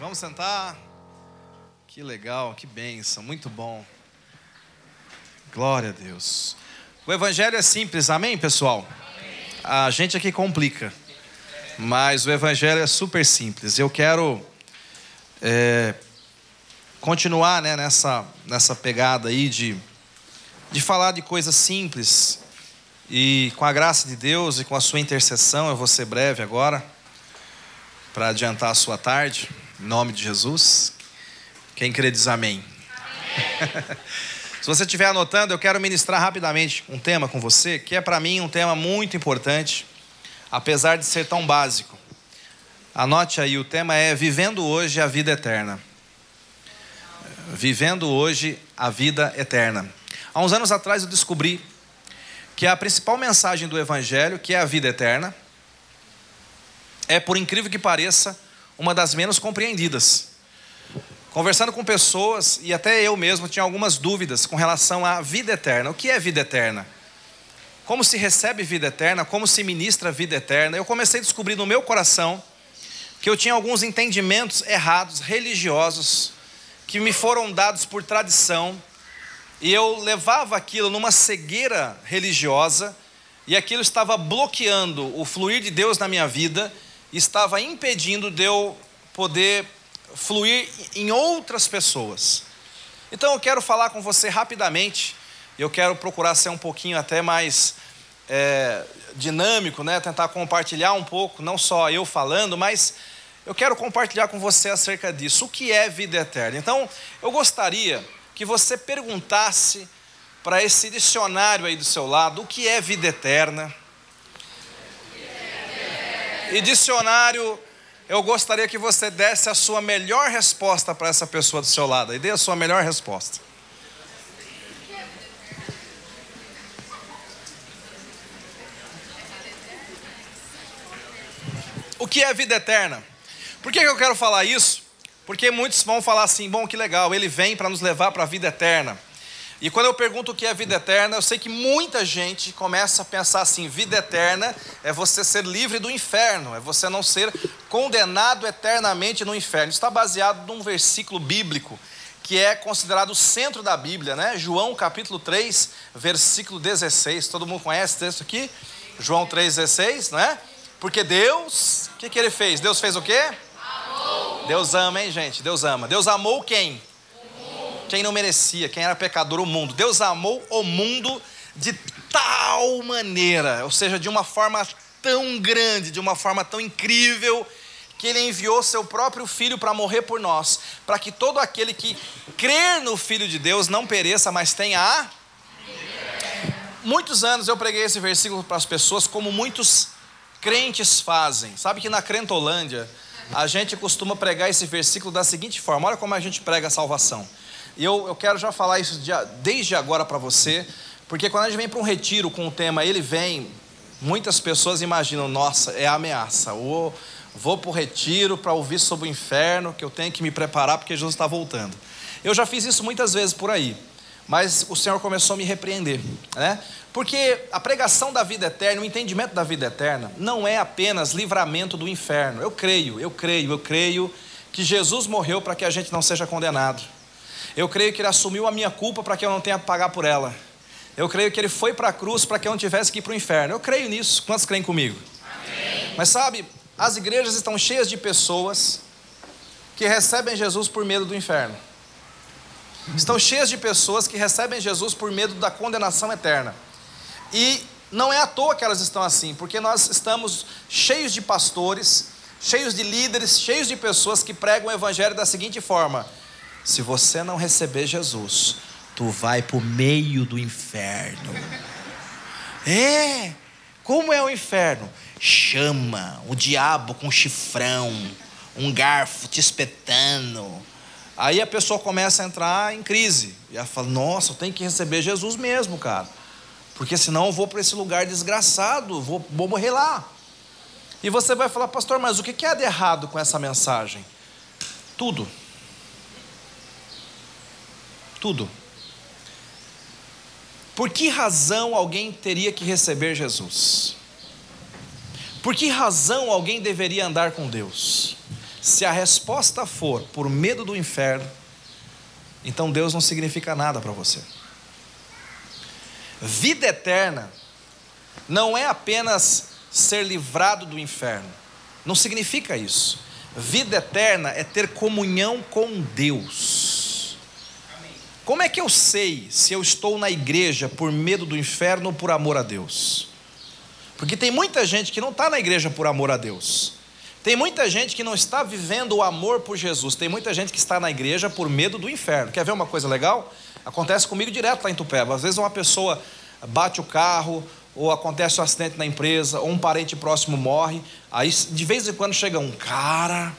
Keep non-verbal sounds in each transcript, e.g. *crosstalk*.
Vamos sentar. Que legal, que benção, muito bom. Glória a Deus. O Evangelho é simples, amém, pessoal? A gente aqui complica, mas o Evangelho é super simples. Eu quero é, continuar né, nessa, nessa pegada aí de, de falar de coisas simples. E com a graça de Deus e com a sua intercessão, eu vou ser breve agora, para adiantar a sua tarde, em nome de Jesus. Quem crê diz amém. amém. *laughs* Se você estiver anotando, eu quero ministrar rapidamente um tema com você, que é para mim um tema muito importante, apesar de ser tão básico. Anote aí, o tema é Vivendo hoje a vida eterna. Vivendo hoje a vida eterna. Há uns anos atrás eu descobri que a principal mensagem do Evangelho, que é a vida eterna, é, por incrível que pareça, uma das menos compreendidas. Conversando com pessoas, e até eu mesmo tinha algumas dúvidas com relação à vida eterna. O que é vida eterna? Como se recebe vida eterna? Como se ministra vida eterna? Eu comecei a descobrir no meu coração que eu tinha alguns entendimentos errados, religiosos, que me foram dados por tradição, e eu levava aquilo numa cegueira religiosa, e aquilo estava bloqueando o fluir de Deus na minha vida, estava impedindo de eu poder fluir em outras pessoas. Então eu quero falar com você rapidamente, eu quero procurar ser um pouquinho até mais é, dinâmico, né? tentar compartilhar um pouco, não só eu falando, mas eu quero compartilhar com você acerca disso. O que é vida eterna? Então, eu gostaria que você perguntasse para esse dicionário aí do seu lado o que é vida eterna. E dicionário, eu gostaria que você desse a sua melhor resposta para essa pessoa do seu lado. E dê a sua melhor resposta. O que é vida eterna? Por que eu quero falar isso? Porque muitos vão falar assim: bom, que legal, ele vem para nos levar para a vida eterna. E quando eu pergunto o que é vida eterna, eu sei que muita gente começa a pensar assim: vida eterna é você ser livre do inferno, é você não ser condenado eternamente no inferno. Isso está baseado num versículo bíblico que é considerado o centro da Bíblia, né? João capítulo 3, versículo 16. Todo mundo conhece esse texto aqui? João 3,16, não é? Porque Deus, o que, que ele fez? Deus fez o quê? Amou. Deus ama, hein, gente? Deus ama. Deus amou quem? Quem não merecia, quem era pecador, o mundo. Deus amou o mundo de tal maneira, ou seja, de uma forma tão grande, de uma forma tão incrível, que ele enviou seu próprio filho para morrer por nós, para que todo aquele que crer no filho de Deus não pereça, mas tenha a Muitos anos eu preguei esse versículo para as pessoas como muitos crentes fazem. Sabe que na Crentolândia a gente costuma pregar esse versículo da seguinte forma: olha como a gente prega a salvação. E eu, eu quero já falar isso de, desde agora para você, porque quando a gente vem para um retiro com o tema Ele Vem, muitas pessoas imaginam, nossa, é ameaça, ou vou para o retiro para ouvir sobre o inferno, que eu tenho que me preparar porque Jesus está voltando. Eu já fiz isso muitas vezes por aí, mas o Senhor começou a me repreender, né? Porque a pregação da vida eterna, o entendimento da vida eterna, não é apenas livramento do inferno. Eu creio, eu creio, eu creio que Jesus morreu para que a gente não seja condenado. Eu creio que Ele assumiu a minha culpa para que eu não tenha que pagar por ela. Eu creio que Ele foi para a cruz para que eu não tivesse que ir para o inferno. Eu creio nisso. Quantos creem comigo? Amém. Mas sabe, as igrejas estão cheias de pessoas que recebem Jesus por medo do inferno. Estão cheias de pessoas que recebem Jesus por medo da condenação eterna. E não é à toa que elas estão assim, porque nós estamos cheios de pastores, cheios de líderes, cheios de pessoas que pregam o evangelho da seguinte forma: se você não receber Jesus, tu vai para o meio do inferno. É, como é o inferno? Chama, o diabo com chifrão, um garfo te espetando. Aí a pessoa começa a entrar em crise. E ela fala: Nossa, eu tenho que receber Jesus mesmo, cara. Porque senão eu vou para esse lugar desgraçado, vou, vou morrer lá. E você vai falar, pastor, mas o que é de errado com essa mensagem? Tudo tudo. Por que razão alguém teria que receber Jesus? Por que razão alguém deveria andar com Deus? Se a resposta for por medo do inferno, então Deus não significa nada para você. Vida eterna não é apenas ser livrado do inferno, não significa isso. Vida eterna é ter comunhão com Deus. Como é que eu sei se eu estou na igreja por medo do inferno ou por amor a Deus? Porque tem muita gente que não está na igreja por amor a Deus. Tem muita gente que não está vivendo o amor por Jesus. Tem muita gente que está na igreja por medo do inferno. Quer ver uma coisa legal? Acontece comigo direto lá em Tupéva. Às vezes uma pessoa bate o carro, ou acontece um acidente na empresa, ou um parente próximo morre. Aí de vez em quando chega um cara.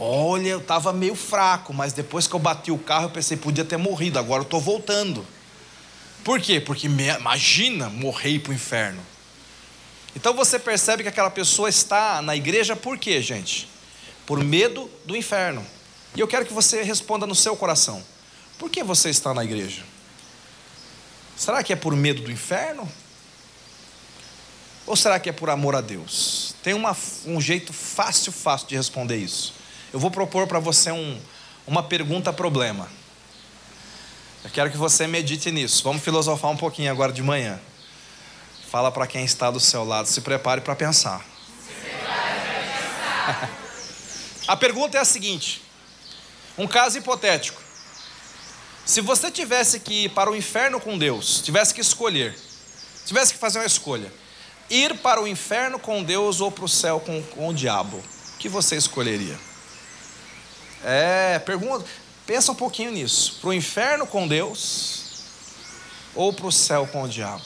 Olha, eu estava meio fraco, mas depois que eu bati o carro, eu pensei, podia ter morrido, agora eu estou voltando. Por quê? Porque imagina morrer para o inferno. Então você percebe que aquela pessoa está na igreja por quê, gente? Por medo do inferno. E eu quero que você responda no seu coração: por que você está na igreja? Será que é por medo do inferno? Ou será que é por amor a Deus? Tem uma, um jeito fácil, fácil de responder isso. Eu vou propor para você um, uma pergunta-problema. Eu quero que você medite nisso. Vamos filosofar um pouquinho agora de manhã. Fala para quem está do seu lado, se prepare para pensar. *laughs* a pergunta é a seguinte: um caso hipotético. Se você tivesse que ir para o inferno com Deus, tivesse que escolher, tivesse que fazer uma escolha, ir para o inferno com Deus ou para o céu com, com o diabo, o que você escolheria? É, pergunta, pensa um pouquinho nisso. Para o inferno com Deus ou para o céu com o diabo?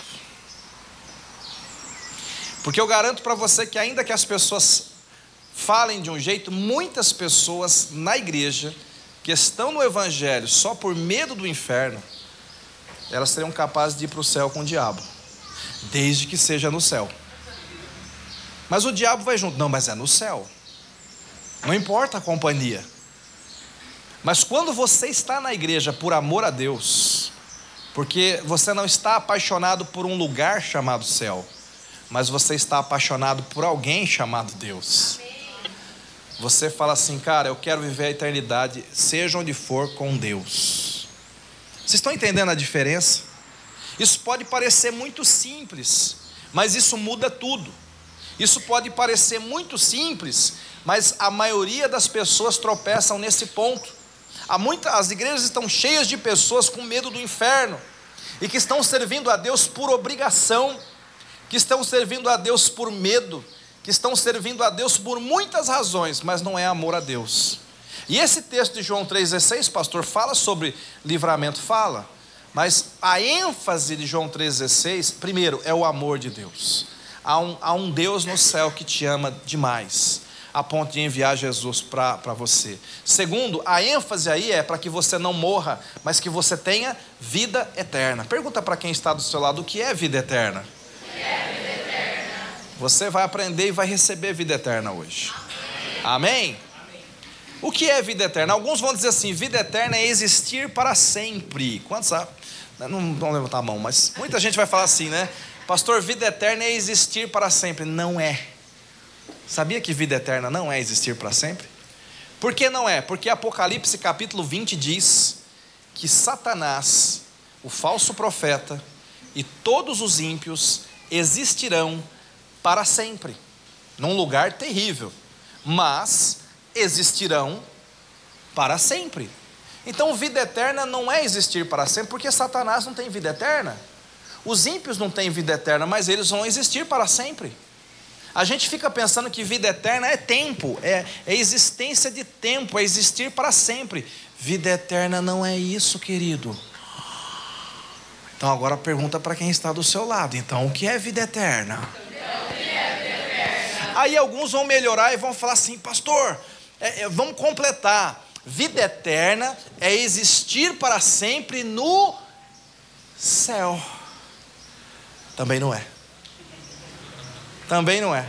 Porque eu garanto para você que, ainda que as pessoas falem de um jeito, muitas pessoas na igreja que estão no Evangelho só por medo do inferno, elas seriam capazes de ir para o céu com o diabo, desde que seja no céu. Mas o diabo vai junto, não, mas é no céu, não importa a companhia. Mas quando você está na igreja por amor a Deus, porque você não está apaixonado por um lugar chamado céu, mas você está apaixonado por alguém chamado Deus. Você fala assim, cara, eu quero viver a eternidade, seja onde for, com Deus. Vocês estão entendendo a diferença? Isso pode parecer muito simples, mas isso muda tudo. Isso pode parecer muito simples, mas a maioria das pessoas tropeçam nesse ponto. Há muita, as igrejas estão cheias de pessoas com medo do inferno e que estão servindo a Deus por obrigação que estão servindo a Deus por medo, que estão servindo a Deus por muitas razões, mas não é amor a Deus. E esse texto de João 3,16, pastor, fala sobre livramento, fala, mas a ênfase de João 3,16, primeiro, é o amor de Deus. Há um, há um Deus no céu que te ama demais, a ponto de enviar Jesus para você. Segundo, a ênfase aí é para que você não morra, mas que você tenha vida eterna. Pergunta para quem está do seu lado o que é vida eterna. Você vai aprender e vai receber vida eterna hoje. Amém? O que é vida eterna? Alguns vão dizer assim: vida eterna é existir para sempre. Quantos sabem? Não vão levantar a mão, mas muita gente vai falar assim, né? Pastor, vida eterna é existir para sempre. Não é. Sabia que vida eterna não é existir para sempre? Por que não é? Porque Apocalipse capítulo 20 diz que Satanás, o falso profeta e todos os ímpios existirão para sempre, num lugar terrível, mas existirão para sempre. Então, vida eterna não é existir para sempre, porque Satanás não tem vida eterna. Os ímpios não têm vida eterna, mas eles vão existir para sempre. A gente fica pensando que vida eterna é tempo, é, é existência de tempo, é existir para sempre. Vida eterna não é isso, querido. Então agora pergunta para quem está do seu lado. Então, o que é vida eterna? Aí alguns vão melhorar e vão falar assim, pastor, é, é, vamos completar. Vida eterna é existir para sempre no céu. Também não é. Também não é.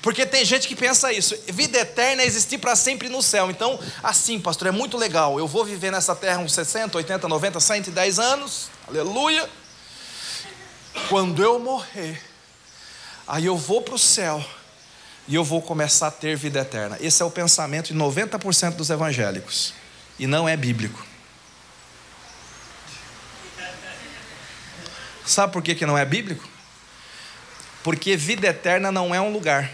Porque tem gente que pensa isso. Vida eterna é existir para sempre no céu. Então, assim, pastor, é muito legal. Eu vou viver nessa terra uns 60, 80, 90, 110 anos. Aleluia. Quando eu morrer, aí eu vou para o céu e eu vou começar a ter vida eterna. Esse é o pensamento de 90% dos evangélicos e não é bíblico. Sabe por que, que não é bíblico? Porque vida eterna não é um lugar.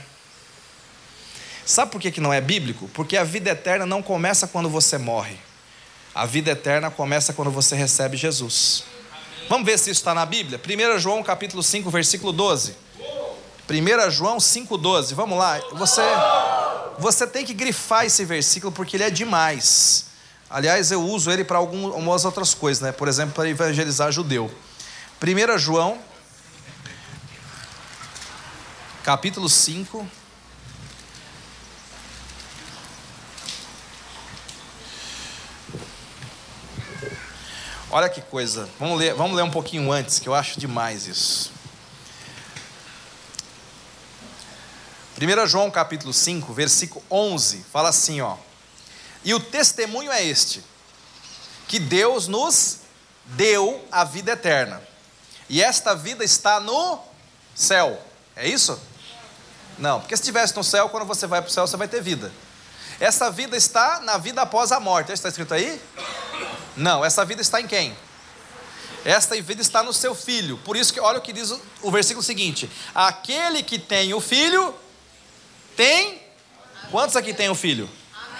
Sabe por que, que não é bíblico? Porque a vida eterna não começa quando você morre. A vida eterna começa quando você recebe Jesus. Vamos ver se isso está na Bíblia? 1 João capítulo 5, versículo 12. 1 João 5,12. Vamos lá. Você, você tem que grifar esse versículo porque ele é demais. Aliás, eu uso ele para algumas outras coisas, né? Por exemplo, para evangelizar judeu. 1 João, capítulo 5. Olha que coisa. Vamos ler, vamos ler um pouquinho antes, que eu acho demais isso. 1 João capítulo 5, versículo 11, fala assim, ó. E o testemunho é este: que Deus nos deu a vida eterna. E esta vida está no céu. É isso? Não, porque se estivesse no céu, quando você vai para o céu, você vai ter vida. Essa vida está na vida após a morte. Está escrito aí? Não, essa vida está em quem? Esta vida está no seu filho. Por isso que olha o que diz o versículo seguinte: Aquele que tem o filho tem? Quantos aqui tem um filho?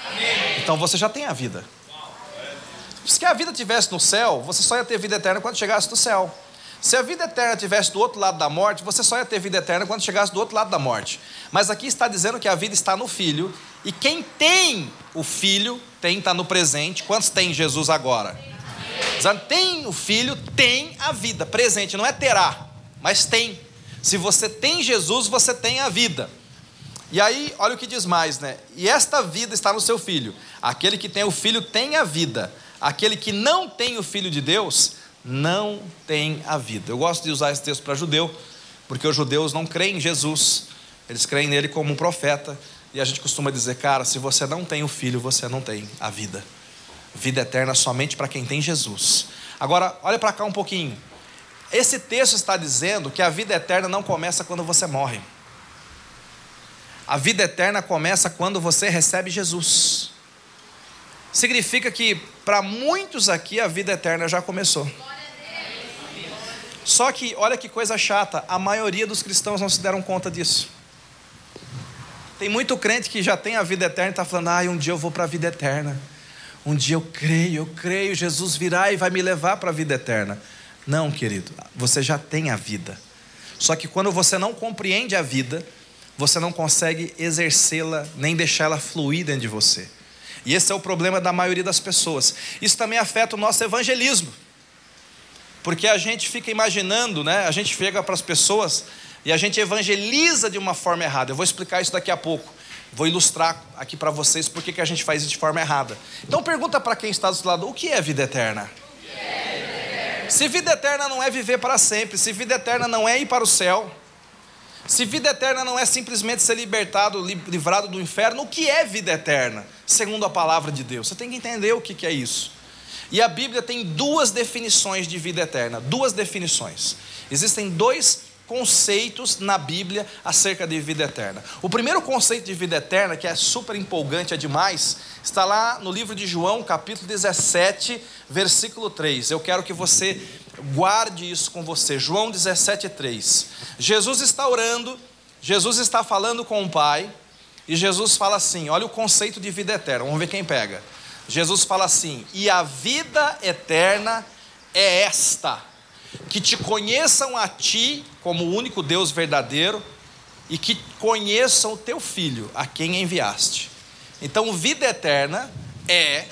Amém. Então você já tem a vida. Se a vida tivesse no céu, você só ia ter vida eterna quando chegasse no céu. Se a vida eterna tivesse do outro lado da morte, você só ia ter vida eterna quando chegasse do outro lado da morte. Mas aqui está dizendo que a vida está no Filho, e quem tem o Filho, tem, está no presente. Quantos tem Jesus agora? Tem o Filho, tem a vida. Presente, não é terá, mas tem. Se você tem Jesus, você tem a vida. E aí, olha o que diz mais, né? E esta vida está no seu filho. Aquele que tem o filho tem a vida. Aquele que não tem o filho de Deus não tem a vida. Eu gosto de usar esse texto para judeu, porque os judeus não creem em Jesus. Eles creem nele como um profeta. E a gente costuma dizer, cara, se você não tem o filho, você não tem a vida. Vida eterna somente para quem tem Jesus. Agora, olha para cá um pouquinho. Esse texto está dizendo que a vida eterna não começa quando você morre. A vida eterna começa quando você recebe Jesus. Significa que para muitos aqui a vida eterna já começou. Só que, olha que coisa chata, a maioria dos cristãos não se deram conta disso. Tem muito crente que já tem a vida eterna e está falando: ah, um dia eu vou para a vida eterna. Um dia eu creio, eu creio, Jesus virá e vai me levar para a vida eterna. Não, querido, você já tem a vida. Só que quando você não compreende a vida, você não consegue exercê-la, nem deixá-la fluir dentro de você. E esse é o problema da maioria das pessoas. Isso também afeta o nosso evangelismo. Porque a gente fica imaginando, né? A gente chega para as pessoas e a gente evangeliza de uma forma errada. Eu vou explicar isso daqui a pouco. Vou ilustrar aqui para vocês por que a gente faz isso de forma errada. Então pergunta para quem está do seu lado, o que é vida eterna? Se vida eterna não é viver para sempre, se vida eterna não é ir para o céu, se vida eterna não é simplesmente ser libertado, livrado do inferno, o que é vida eterna? Segundo a palavra de Deus. Você tem que entender o que é isso. E a Bíblia tem duas definições de vida eterna. Duas definições. Existem dois conceitos na Bíblia acerca de vida eterna. O primeiro conceito de vida eterna, que é super empolgante, é demais, está lá no livro de João, capítulo 17, versículo 3. Eu quero que você guarde isso com você. João 17, 3. Jesus está orando, Jesus está falando com o Pai, e Jesus fala assim: olha o conceito de vida eterna, vamos ver quem pega. Jesus fala assim: e a vida eterna é esta, que te conheçam a ti como o único Deus verdadeiro e que conheçam o teu filho, a quem enviaste. Então, vida eterna é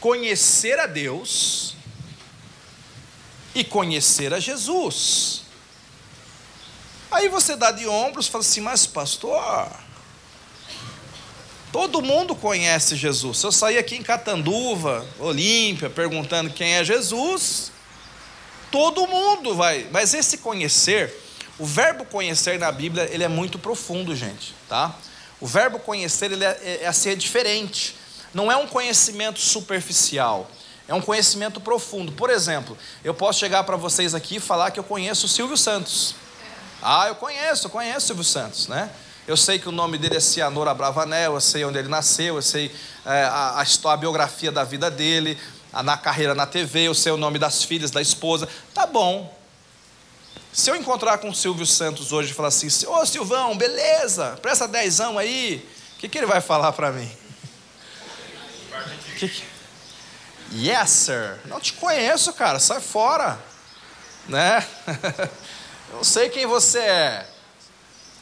conhecer a Deus e conhecer a Jesus. Aí você dá de ombros e fala assim, mas pastor, todo mundo conhece Jesus. Se eu sair aqui em Catanduva, Olímpia, perguntando quem é Jesus, todo mundo vai. Mas esse conhecer, o verbo conhecer na Bíblia, ele é muito profundo, gente, tá? O verbo conhecer, ele é, é, assim, é diferente. Não é um conhecimento superficial. É um conhecimento profundo. Por exemplo, eu posso chegar para vocês aqui e falar que eu conheço o Silvio Santos. Ah, eu conheço, eu conheço o Silvio Santos, né? Eu sei que o nome dele é Cianor Abravanel, eu sei onde ele nasceu, eu sei é, a, a, a biografia da vida dele, a, na carreira na TV, eu sei o nome das filhas, da esposa. Tá bom. Se eu encontrar com o Silvio Santos hoje e falar assim, ô Silvão, beleza, presta dezão aí, o que, que ele vai falar para mim? Que que... Yes, sir. Não te conheço, cara, sai fora. Né? *laughs* Não sei quem você é.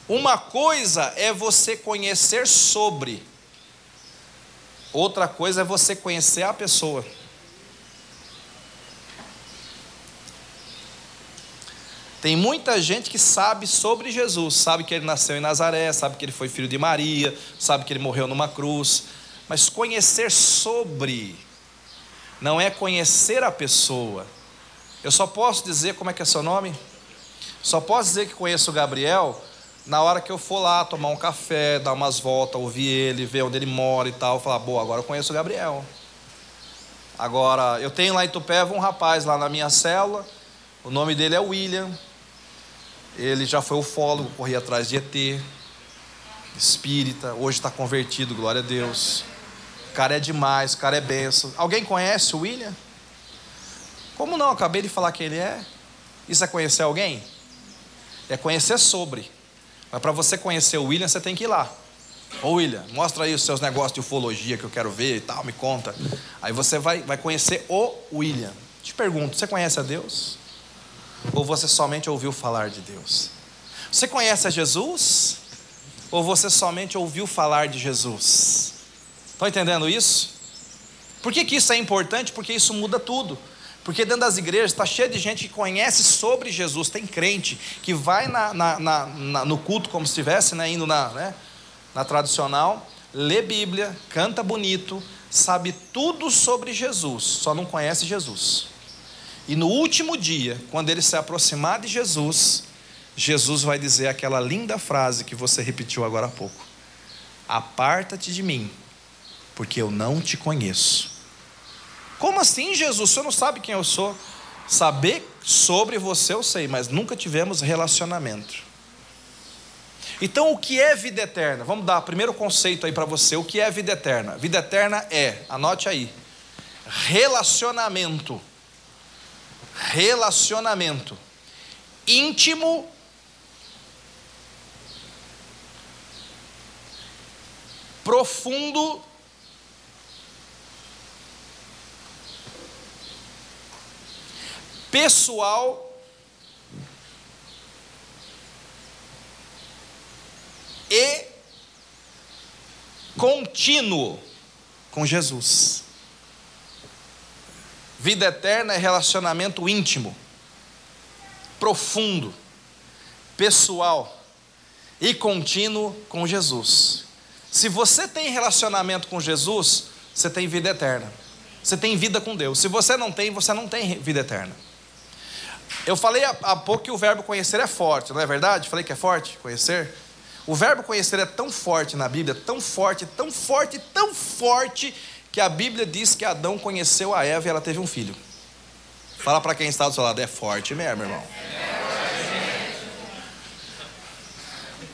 Uma coisa é você conhecer sobre, outra coisa é você conhecer a pessoa. Tem muita gente que sabe sobre Jesus, sabe que ele nasceu em Nazaré, sabe que ele foi filho de Maria, sabe que ele morreu numa cruz, mas conhecer sobre não é conhecer a pessoa. Eu só posso dizer como é que é seu nome? Só posso dizer que conheço o Gabriel na hora que eu for lá tomar um café, dar umas voltas, ouvir ele, ver onde ele mora e tal, falar, boa, agora eu conheço o Gabriel. Agora, eu tenho lá em Tupéva um rapaz lá na minha célula, o nome dele é William. Ele já foi ufólogo, corria atrás de ET, espírita, hoje está convertido, glória a Deus. O cara é demais, o cara é benção. Alguém conhece o William? Como não? Acabei de falar quem ele é. Isso é conhecer alguém? É conhecer sobre. Mas para você conhecer o William, você tem que ir lá. Ô William, mostra aí os seus negócios de ufologia que eu quero ver e tal, me conta. Aí você vai, vai conhecer o William. Te pergunto, você conhece a Deus? Ou você somente ouviu falar de Deus? Você conhece a Jesus? Ou você somente ouviu falar de Jesus? Estão entendendo isso? Por que, que isso é importante? Porque isso muda tudo. Porque dentro das igrejas está cheio de gente que conhece sobre Jesus. Tem crente que vai na, na, na, no culto como se estivesse né, indo na, né, na tradicional, lê Bíblia, canta bonito, sabe tudo sobre Jesus, só não conhece Jesus. E no último dia, quando ele se aproximar de Jesus, Jesus vai dizer aquela linda frase que você repetiu agora há pouco: Aparta-te de mim, porque eu não te conheço. Como assim, Jesus? O senhor não sabe quem eu sou? Saber sobre você eu sei, mas nunca tivemos relacionamento. Então, o que é vida eterna? Vamos dar o primeiro conceito aí para você. O que é vida eterna? Vida eterna é, anote aí, relacionamento. Relacionamento íntimo profundo pessoal e contínuo com Jesus. Vida eterna é relacionamento íntimo, profundo, pessoal e contínuo com Jesus. Se você tem relacionamento com Jesus, você tem vida eterna. Você tem vida com Deus. Se você não tem, você não tem vida eterna. Eu falei há pouco que o verbo conhecer é forte, não é verdade? Falei que é forte, conhecer. O verbo conhecer é tão forte na Bíblia, tão forte, tão forte, tão forte, que a Bíblia diz que Adão conheceu a Eva e ela teve um filho. Fala para quem está do seu lado, é forte mesmo, irmão.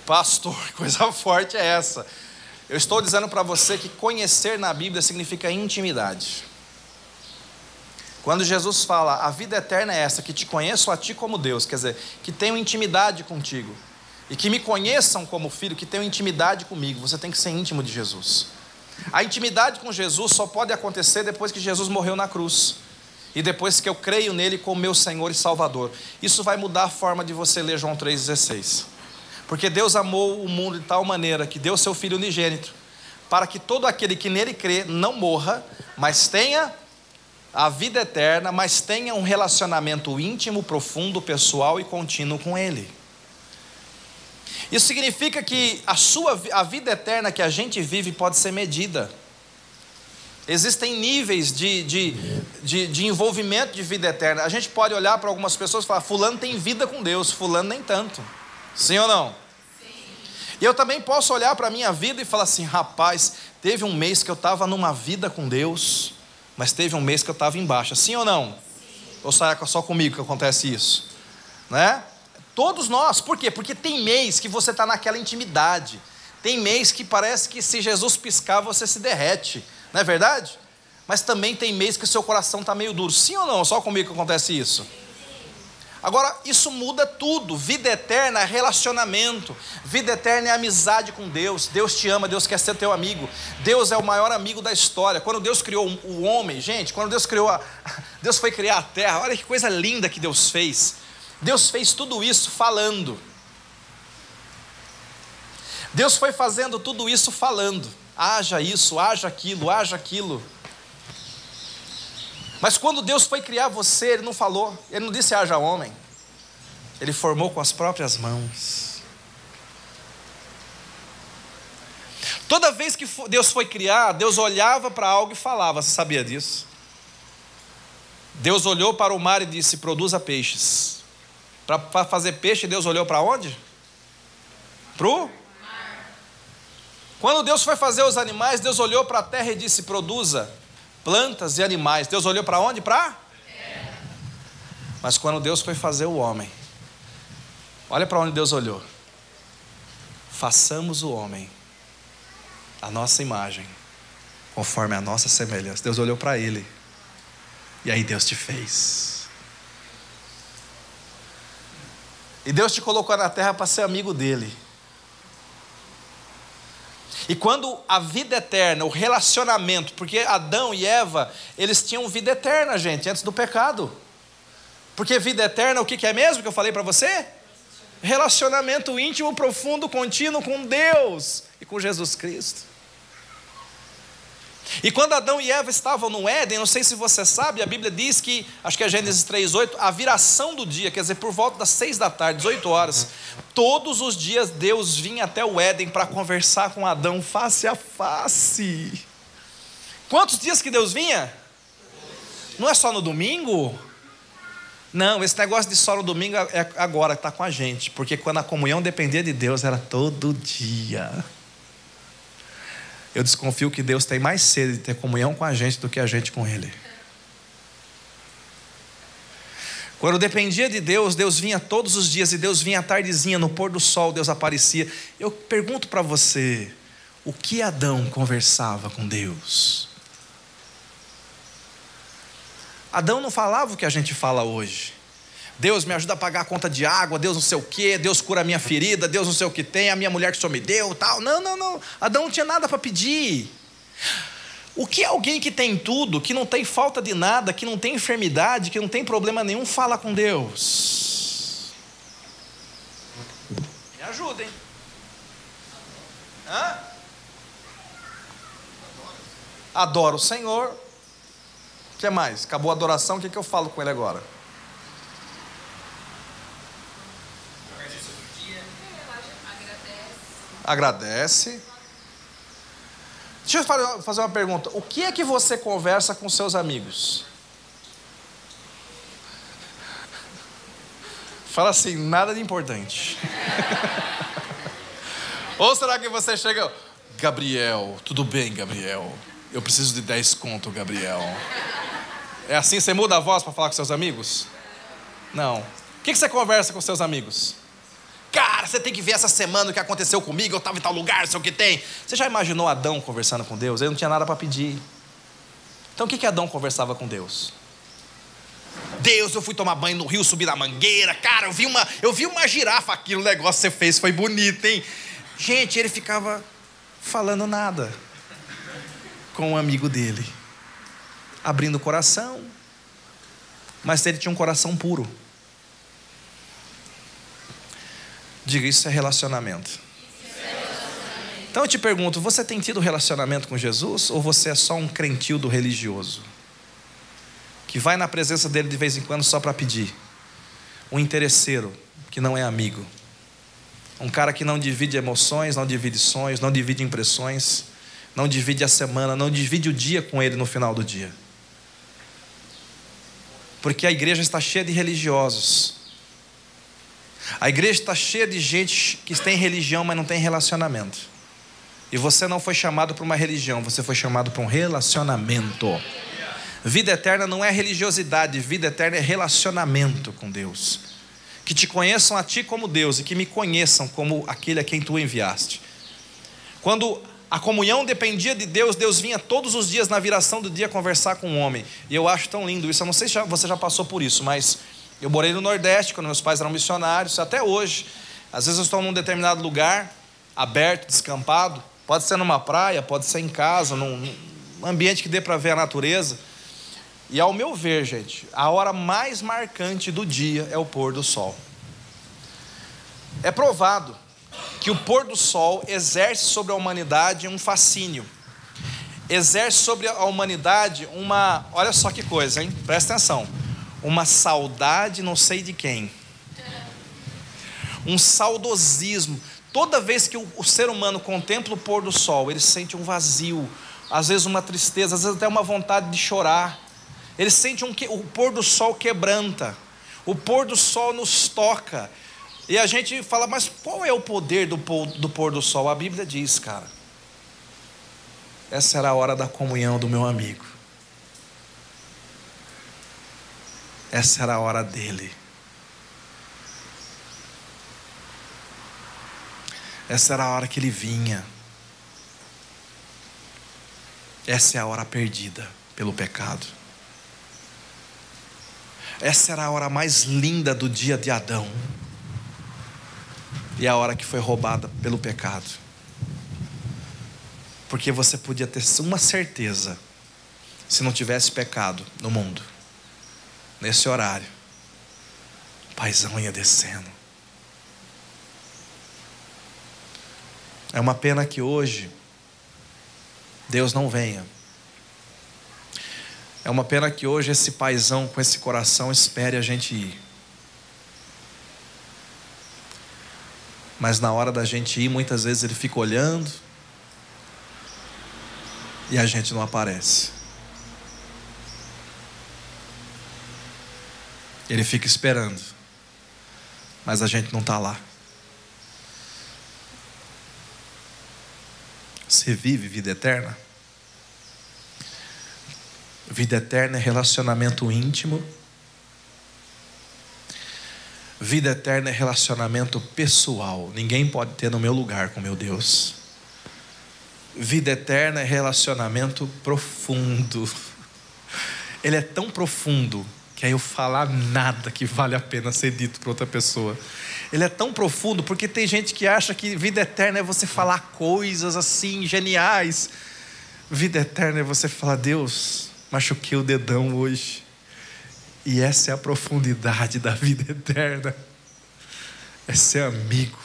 Pastor, *laughs* coisa forte é essa. Eu estou dizendo para você que conhecer na Bíblia significa intimidade. Quando Jesus fala, a vida eterna é essa, que te conheço a ti como Deus, quer dizer, que tenham intimidade contigo, e que me conheçam como filho, que tenham intimidade comigo, você tem que ser íntimo de Jesus. A intimidade com Jesus só pode acontecer depois que Jesus morreu na cruz. E depois que eu creio nele como meu Senhor e Salvador. Isso vai mudar a forma de você ler João 3,16. Porque Deus amou o mundo de tal maneira que deu seu Filho unigênito, para que todo aquele que nele crê não morra, mas tenha a vida eterna, mas tenha um relacionamento íntimo, profundo, pessoal e contínuo com Ele. Isso significa que a sua a vida eterna que a gente vive pode ser medida. Existem níveis de, de, de, de envolvimento de vida eterna. A gente pode olhar para algumas pessoas e falar: Fulano tem vida com Deus, Fulano nem tanto. Sim ou não? E eu também posso olhar para a minha vida e falar assim: rapaz, teve um mês que eu estava numa vida com Deus mas teve um mês que eu estava em baixa, sim ou não? Sim. Ou será só comigo que acontece isso? Né? Todos nós. Por quê? Porque tem mês que você está naquela intimidade. Tem mês que parece que se Jesus piscar, você se derrete. Não é verdade? Mas também tem mês que seu coração está meio duro. Sim ou não? Só comigo que acontece isso. Agora, isso muda tudo. Vida eterna é relacionamento. Vida eterna é amizade com Deus. Deus te ama, Deus quer ser teu amigo. Deus é o maior amigo da história. Quando Deus criou o homem, gente, quando Deus criou a. *laughs* Deus foi criar a terra, olha que coisa linda que Deus fez. Deus fez tudo isso falando. Deus foi fazendo tudo isso falando. Haja isso, haja aquilo, haja aquilo. Mas quando Deus foi criar você, Ele não falou, Ele não disse haja homem. Ele formou com as próprias mãos. Toda vez que Deus foi criar, Deus olhava para algo e falava. Você sabia disso? Deus olhou para o mar e disse: produza peixes. Para fazer peixe, Deus olhou para onde? Para o Quando Deus foi fazer os animais, Deus olhou para a terra e disse: produza plantas e animais. Deus olhou para onde? Para? Mas quando Deus foi fazer o homem, olha para onde Deus olhou. Façamos o homem, a nossa imagem, conforme a nossa semelhança. Deus olhou para ele, e aí Deus te fez. E Deus te colocou na terra para ser amigo dele. E quando a vida eterna, o relacionamento, porque Adão e Eva, eles tinham vida eterna, gente, antes do pecado. Porque vida eterna, o que é mesmo que eu falei para você? Relacionamento íntimo, profundo, contínuo com Deus e com Jesus Cristo. E quando Adão e Eva estavam no Éden, não sei se você sabe, a Bíblia diz que, acho que é Gênesis 3,8, a viração do dia, quer dizer, por volta das 6 da tarde, 18 horas, todos os dias Deus vinha até o Éden para conversar com Adão face a face. Quantos dias que Deus vinha? Não é só no domingo? Não, esse negócio de só no domingo é agora que está com a gente, porque quando a comunhão dependia de Deus era todo dia. Eu desconfio que Deus tem mais sede de ter comunhão com a gente do que a gente com Ele. Quando dependia de Deus, Deus vinha todos os dias e Deus vinha à tardezinha, no pôr do sol, Deus aparecia. Eu pergunto para você, o que Adão conversava com Deus? Adão não falava o que a gente fala hoje. Deus me ajuda a pagar a conta de água, Deus não sei o quê, Deus cura a minha ferida, Deus não sei o que tem, a minha mulher que Senhor me deu, tal. Não, não, não. Adão não tinha nada para pedir. O que alguém que tem tudo, que não tem falta de nada, que não tem enfermidade, que não tem problema nenhum, fala com Deus? Me ajudem. Hã? Adora o Senhor. O que mais? Acabou a adoração, o que, que eu falo com ele agora? agradece. Deixa eu fazer uma pergunta. O que é que você conversa com seus amigos? Fala assim, nada de importante. *laughs* Ou será que você chega, Gabriel, tudo bem, Gabriel? Eu preciso de 10 conto, Gabriel. É assim, você muda a voz para falar com seus amigos? Não. O que você conversa com seus amigos? Cara, você tem que ver essa semana o que aconteceu comigo, eu estava em tal lugar, sei o que tem. Você já imaginou Adão conversando com Deus? Ele não tinha nada para pedir. Então o que, que Adão conversava com Deus? Deus, eu fui tomar banho no rio, subir na mangueira, cara, eu vi uma, eu vi uma girafa aqui, o negócio que você fez foi bonito, hein? Gente, ele ficava falando nada com um amigo dele, abrindo o coração, mas ele tinha um coração puro. Diga, isso é relacionamento. Então eu te pergunto: você tem tido relacionamento com Jesus ou você é só um crentildo religioso? Que vai na presença dele de vez em quando só para pedir? Um interesseiro que não é amigo. Um cara que não divide emoções, não divide sonhos, não divide impressões, não divide a semana, não divide o dia com ele no final do dia. Porque a igreja está cheia de religiosos a igreja está cheia de gente que tem religião, mas não tem relacionamento. E você não foi chamado para uma religião, você foi chamado para um relacionamento. Vida eterna não é religiosidade, vida eterna é relacionamento com Deus. Que te conheçam a ti como Deus e que me conheçam como aquele a quem tu enviaste. Quando a comunhão dependia de Deus, Deus vinha todos os dias na viração do dia conversar com o homem. E eu acho tão lindo isso. Eu não sei se você já passou por isso, mas eu morei no Nordeste quando meus pais eram missionários, até hoje. Às vezes eu estou num determinado lugar, aberto, descampado, pode ser numa praia, pode ser em casa, num ambiente que dê para ver a natureza. E ao meu ver, gente, a hora mais marcante do dia é o pôr do sol. É provado que o pôr do sol exerce sobre a humanidade um fascínio. Exerce sobre a humanidade uma, olha só que coisa, hein? Presta atenção. Uma saudade não sei de quem. Um saudosismo. Toda vez que o, ser humano contempla o pôr do sol, ele sente um vazio, às vezes uma tristeza, às vezes até uma vontade de chorar ele sente um, o pôr do sol quebranta, o pôr do sol nos toca. E a gente fala, mas qual é o poder do pôr, do pôr do sol? A Bíblia diz, cara. Essa era a hora da comunhão do meu amigo. Essa era a hora dele. Essa era a hora que ele vinha. Essa é a hora perdida pelo pecado. Essa era a hora mais linda do dia de Adão. E a hora que foi roubada pelo pecado. Porque você podia ter uma certeza, se não tivesse pecado no mundo, nesse horário, o paizão ia descendo. É uma pena que hoje Deus não venha é uma pena que hoje esse paizão com esse coração espere a gente ir. Mas na hora da gente ir, muitas vezes ele fica olhando e a gente não aparece. Ele fica esperando, mas a gente não está lá. Você vive vida eterna? Vida eterna é relacionamento íntimo. Vida eterna é relacionamento pessoal. Ninguém pode ter no meu lugar com meu Deus. Vida eterna é relacionamento profundo. Ele é tão profundo que aí eu falar nada que vale a pena ser dito para outra pessoa. Ele é tão profundo porque tem gente que acha que vida eterna é você falar coisas assim geniais. Vida eterna é você falar, Deus, machuquei o dedão hoje. E essa é a profundidade da vida eterna. É ser amigo.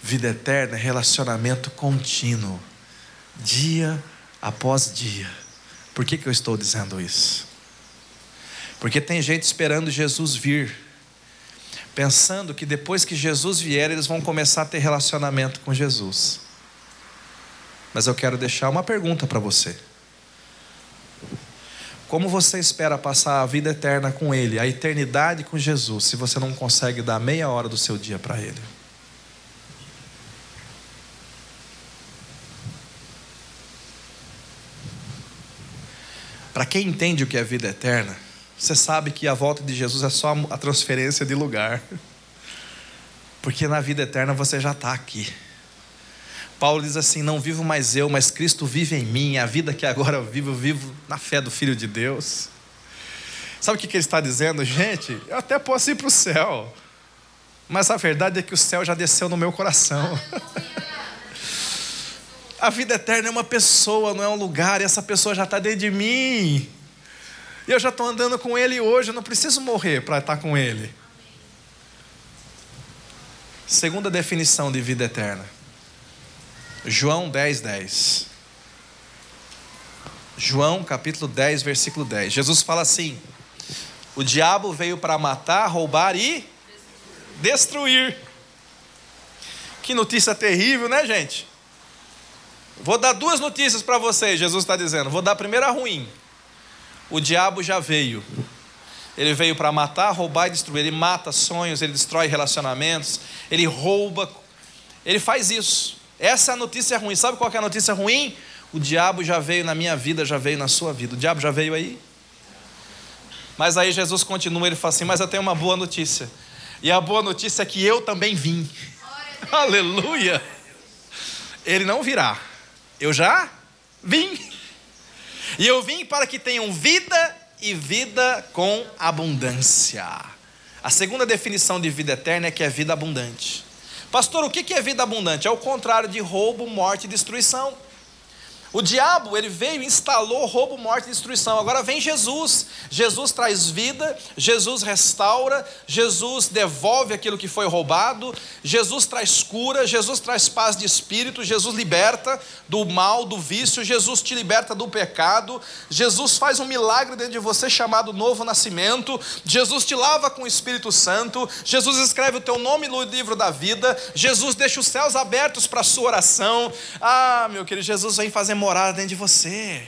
Vida eterna é relacionamento contínuo, dia após dia. Por que, que eu estou dizendo isso? Porque tem gente esperando Jesus vir, pensando que depois que Jesus vier, eles vão começar a ter relacionamento com Jesus. Mas eu quero deixar uma pergunta para você. Como você espera passar a vida eterna com Ele, a eternidade com Jesus, se você não consegue dar meia hora do seu dia para Ele? Para quem entende o que é vida eterna, você sabe que a volta de Jesus é só a transferência de lugar. Porque na vida eterna você já está aqui. Paulo diz assim: Não vivo mais eu, mas Cristo vive em mim. A vida que agora eu vivo, eu vivo na fé do Filho de Deus. Sabe o que ele está dizendo? Gente, eu até posso ir para o céu, mas a verdade é que o céu já desceu no meu coração. *laughs* A vida eterna é uma pessoa, não é um lugar, e essa pessoa já está dentro de mim. E eu já estou andando com ele hoje, eu não preciso morrer para estar com ele. Segunda definição de vida eterna João 10, 10. João capítulo 10, versículo 10. Jesus fala assim: O diabo veio para matar, roubar e destruir. Que notícia terrível, né, gente? Vou dar duas notícias para vocês, Jesus está dizendo. Vou dar a primeira ruim. O diabo já veio. Ele veio para matar, roubar e destruir. Ele mata sonhos, ele destrói relacionamentos, ele rouba. Ele faz isso. Essa é a notícia ruim. Sabe qual é a notícia ruim? O diabo já veio na minha vida, já veio na sua vida. O diabo já veio aí. Mas aí Jesus continua, ele fala assim: Mas eu tenho uma boa notícia. E a boa notícia é que eu também vim. *laughs* Aleluia! Ele não virá. Eu já vim. E eu vim para que tenham vida e vida com abundância. A segunda definição de vida eterna é que é vida abundante. Pastor, o que é vida abundante? É o contrário de roubo, morte e destruição. O diabo, ele veio instalou roubo, morte e destruição. Agora vem Jesus. Jesus traz vida, Jesus restaura, Jesus devolve aquilo que foi roubado, Jesus traz cura, Jesus traz paz de espírito, Jesus liberta do mal, do vício, Jesus te liberta do pecado, Jesus faz um milagre dentro de você chamado novo nascimento, Jesus te lava com o Espírito Santo, Jesus escreve o teu nome no livro da vida, Jesus deixa os céus abertos para a sua oração. Ah, meu querido, Jesus vem fazer morar dentro de você.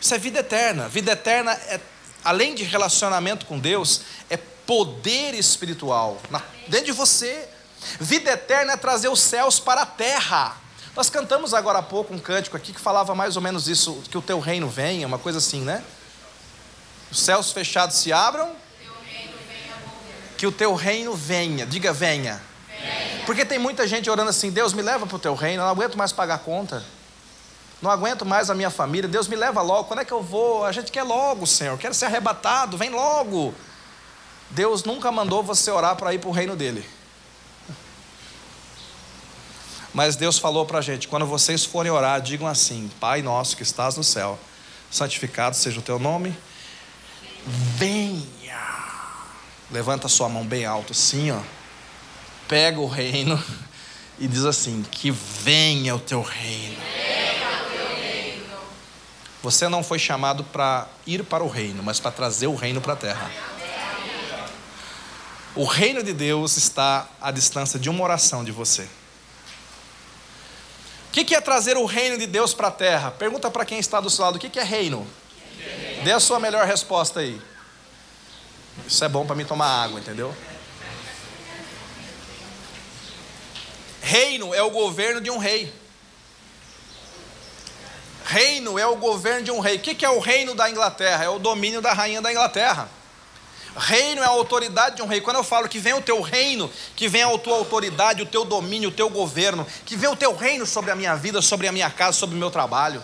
Isso é vida eterna. Vida eterna é, além de relacionamento com Deus, é poder espiritual na, dentro de você. Vida eterna é trazer os céus para a terra. Nós cantamos agora há pouco um cântico aqui que falava mais ou menos isso, que o teu reino venha, uma coisa assim, né? Os céus fechados se abram, que o teu reino venha, diga venha. venha. Porque tem muita gente orando assim, Deus me leva para o teu reino, eu não aguento mais pagar conta. Não aguento mais a minha família. Deus me leva logo. Quando é que eu vou? A gente quer logo, Senhor. Quero ser arrebatado. Vem logo. Deus nunca mandou você orar para ir para o reino dele. Mas Deus falou para a gente: quando vocês forem orar, digam assim: Pai nosso que estás no céu, santificado seja o teu nome. Venha. Levanta sua mão bem alto, assim, ó. Pega o reino *laughs* e diz assim: Que venha o teu reino. Você não foi chamado para ir para o reino, mas para trazer o reino para a terra. O reino de Deus está à distância de uma oração de você. O que é trazer o reino de Deus para a terra? Pergunta para quem está do seu lado: o que é reino? Dê a sua melhor resposta aí. Isso é bom para mim tomar água, entendeu? Reino é o governo de um rei. Reino é o governo de um rei. O que é o reino da Inglaterra? É o domínio da rainha da Inglaterra. Reino é a autoridade de um rei. Quando eu falo que vem o teu reino, que vem a tua autoridade, o teu domínio, o teu governo, que vem o teu reino sobre a minha vida, sobre a minha casa, sobre o meu trabalho.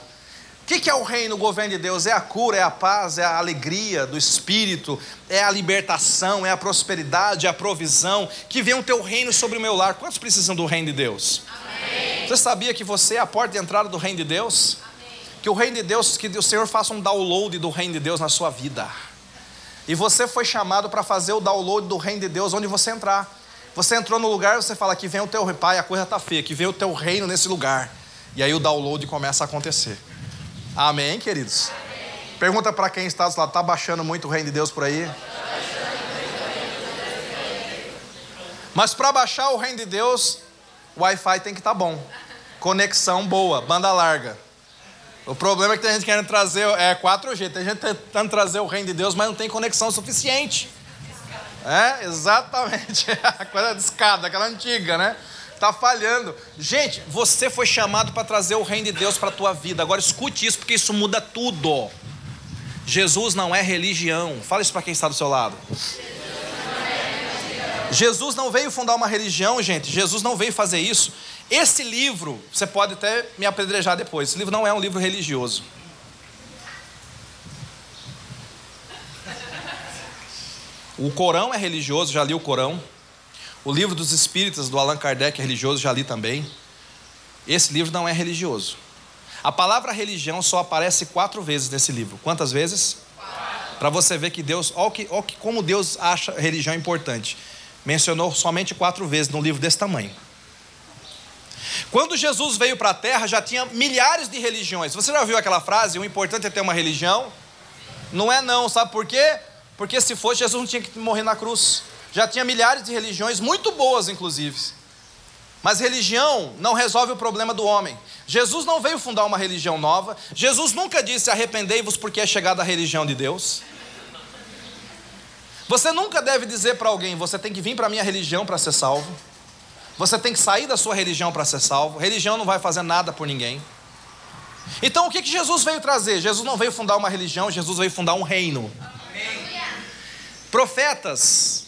O que é o reino, o governo de Deus? É a cura, é a paz, é a alegria do espírito, é a libertação, é a prosperidade, é a provisão. Que vem o teu reino sobre o meu lar. Quantos precisam do reino de Deus? Amém. Você sabia que você é a porta de entrada do reino de Deus? Que o reino de Deus, que o Senhor faça um download do reino de Deus na sua vida. E você foi chamado para fazer o download do reino de Deus onde você entrar. Você entrou no lugar, você fala que vem o teu pai, a coisa está feia, que vem o teu reino nesse lugar. E aí o download começa a acontecer. Amém, queridos? Amém. Pergunta para quem está lá, está baixando muito o reino de Deus por aí? Mas para baixar o reino de Deus, o Wi-Fi tem que estar tá bom. Conexão boa, banda larga. O problema é que tem gente querendo trazer é 4G, tem gente tentando trazer o reino de Deus, mas não tem conexão suficiente. É, exatamente. *laughs* A coisa de escada, aquela antiga, né? Está falhando. Gente, você foi chamado para trazer o reino de Deus para a tua vida. Agora escute isso, porque isso muda tudo. Jesus não é religião. Fala isso para quem está do seu lado. Jesus não veio fundar uma religião, gente. Jesus não veio fazer isso. Esse livro, você pode até me apedrejar depois, esse livro não é um livro religioso. O Corão é religioso, já li o Corão. O livro dos Espíritas, do Allan Kardec, é religioso, já li também. Esse livro não é religioso. A palavra religião só aparece quatro vezes nesse livro. Quantas vezes? Para você ver que Deus, olha que, olha que, como Deus acha religião importante. Mencionou somente quatro vezes num livro desse tamanho. Quando Jesus veio para a terra, já tinha milhares de religiões. Você já ouviu aquela frase? O importante é ter uma religião? Não é não, sabe por quê? Porque se fosse, Jesus não tinha que morrer na cruz. Já tinha milhares de religiões, muito boas, inclusive. Mas religião não resolve o problema do homem. Jesus não veio fundar uma religião nova. Jesus nunca disse: arrependei-vos porque é chegada a religião de Deus. Você nunca deve dizer para alguém: você tem que vir para a minha religião para ser salvo. Você tem que sair da sua religião para ser salvo. Religião não vai fazer nada por ninguém. Então o que, que Jesus veio trazer? Jesus não veio fundar uma religião, Jesus veio fundar um reino. Amém. Profetas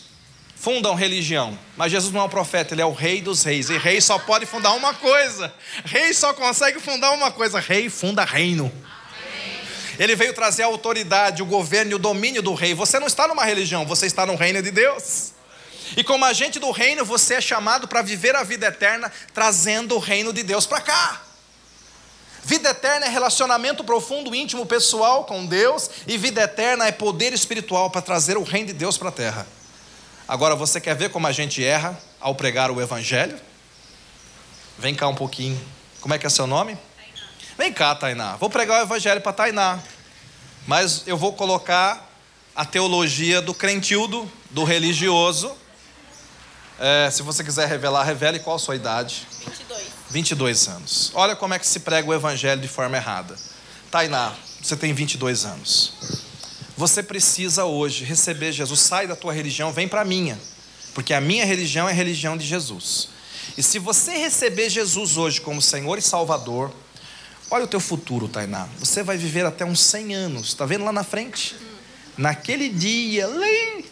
fundam religião. Mas Jesus não é um profeta, ele é o rei dos reis. E rei só pode fundar uma coisa. Rei só consegue fundar uma coisa. Rei funda reino. Ele veio trazer a autoridade, o governo e o domínio do rei. Você não está numa religião, você está no reino de Deus. E como agente do reino, você é chamado para viver a vida eterna, trazendo o reino de Deus para cá. Vida eterna é relacionamento profundo, íntimo, pessoal com Deus, e vida eterna é poder espiritual para trazer o reino de Deus para a terra. Agora, você quer ver como a gente erra ao pregar o Evangelho? Vem cá um pouquinho. Como é que é seu nome? Tainá. Vem cá, Tainá. Vou pregar o Evangelho para Tainá. Mas eu vou colocar a teologia do crentildo, do religioso. É, se você quiser revelar, revele qual a sua idade. 22. 22 anos. Olha como é que se prega o Evangelho de forma errada. Tainá, você tem 22 anos. Você precisa hoje receber Jesus. Sai da tua religião, vem para a minha. Porque a minha religião é a religião de Jesus. E se você receber Jesus hoje como Senhor e Salvador, olha o teu futuro, Tainá. Você vai viver até uns 100 anos. Está vendo lá na frente? Naquele dia, lá,